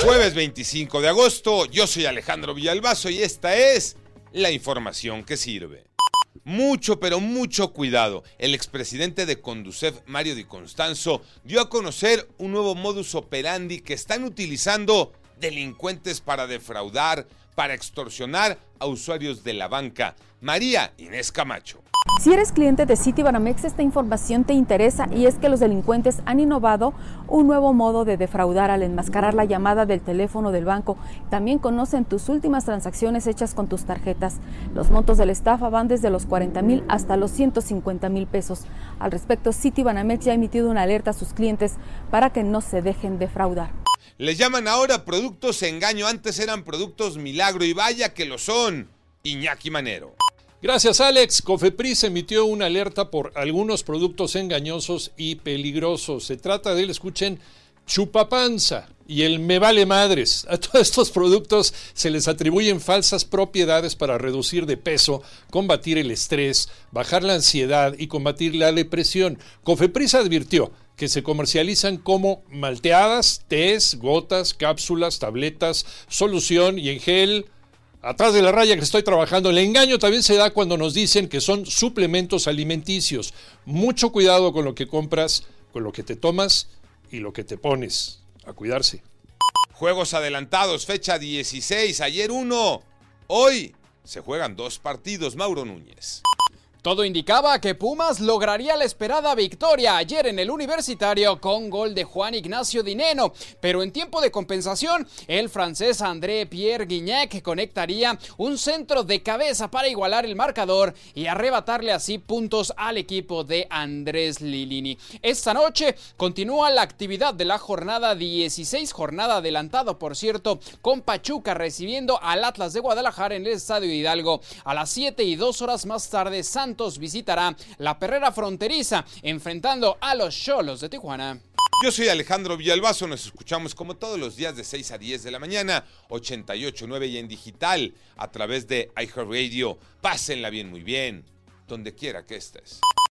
Jueves 25 de agosto, yo soy Alejandro Villalbazo y esta es la información que sirve. Mucho, pero mucho cuidado. El expresidente de Conducef, Mario Di Constanzo, dio a conocer un nuevo modus operandi que están utilizando delincuentes para defraudar, para extorsionar a usuarios de la banca. María Inés Camacho. Si eres cliente de Citibanamex, esta información te interesa y es que los delincuentes han innovado un nuevo modo de defraudar al enmascarar la llamada del teléfono del banco. También conocen tus últimas transacciones hechas con tus tarjetas. Los montos de la estafa van desde los 40 mil hasta los 150 mil pesos. Al respecto, Citibanamex ya ha emitido una alerta a sus clientes para que no se dejen defraudar. Les llaman ahora productos engaño, antes eran productos milagro y vaya que lo son. Iñaki Manero. Gracias Alex. Cofepris emitió una alerta por algunos productos engañosos y peligrosos. Se trata del, escuchen, chupapanza y el me vale madres. A todos estos productos se les atribuyen falsas propiedades para reducir de peso, combatir el estrés, bajar la ansiedad y combatir la depresión. Cofepris advirtió que se comercializan como malteadas, tés, gotas, cápsulas, tabletas, solución y en gel Atrás de la raya que estoy trabajando, el engaño también se da cuando nos dicen que son suplementos alimenticios. Mucho cuidado con lo que compras, con lo que te tomas y lo que te pones. A cuidarse. Juegos adelantados, fecha 16, ayer uno. Hoy se juegan dos partidos, Mauro Núñez. Todo indicaba que Pumas lograría la esperada victoria ayer en el universitario con gol de Juan Ignacio Dineno, pero en tiempo de compensación, el francés André Pierre Guignac conectaría un centro de cabeza para igualar el marcador y arrebatarle así puntos al equipo de Andrés Lilini. Esta noche continúa la actividad de la jornada 16, jornada adelantado por cierto, con Pachuca recibiendo al Atlas de Guadalajara en el Estadio Hidalgo a las 7 y 2 horas más tarde. Visitará la perrera fronteriza enfrentando a los Cholos de Tijuana. Yo soy Alejandro Villalbazo, nos escuchamos como todos los días de 6 a 10 de la mañana, 88.9 y en digital a través de iHeartRadio. Pásenla bien, muy bien, donde quiera que estés.